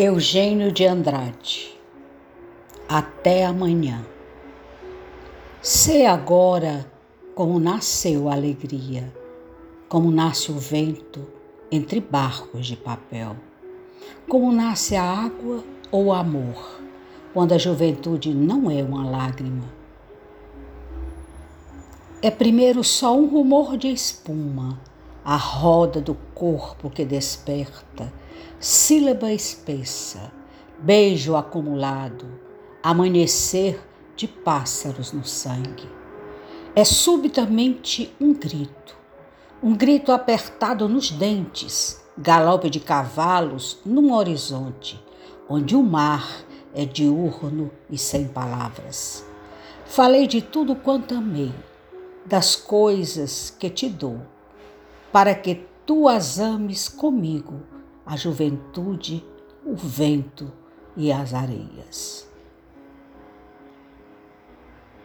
Eugênio de Andrade. Até amanhã. Sei agora como nasceu a alegria, como nasce o vento entre barcos de papel, como nasce a água ou o amor, quando a juventude não é uma lágrima. É primeiro só um rumor de espuma, a roda do corpo que desperta sílaba espessa, beijo acumulado, amanhecer de pássaros no sangue. É subitamente um grito, um grito apertado nos dentes, galope de cavalos num horizonte, onde o mar é diurno e sem palavras. Falei de tudo quanto amei, das coisas que te dou, para que tu as ames comigo a juventude, o vento e as areias.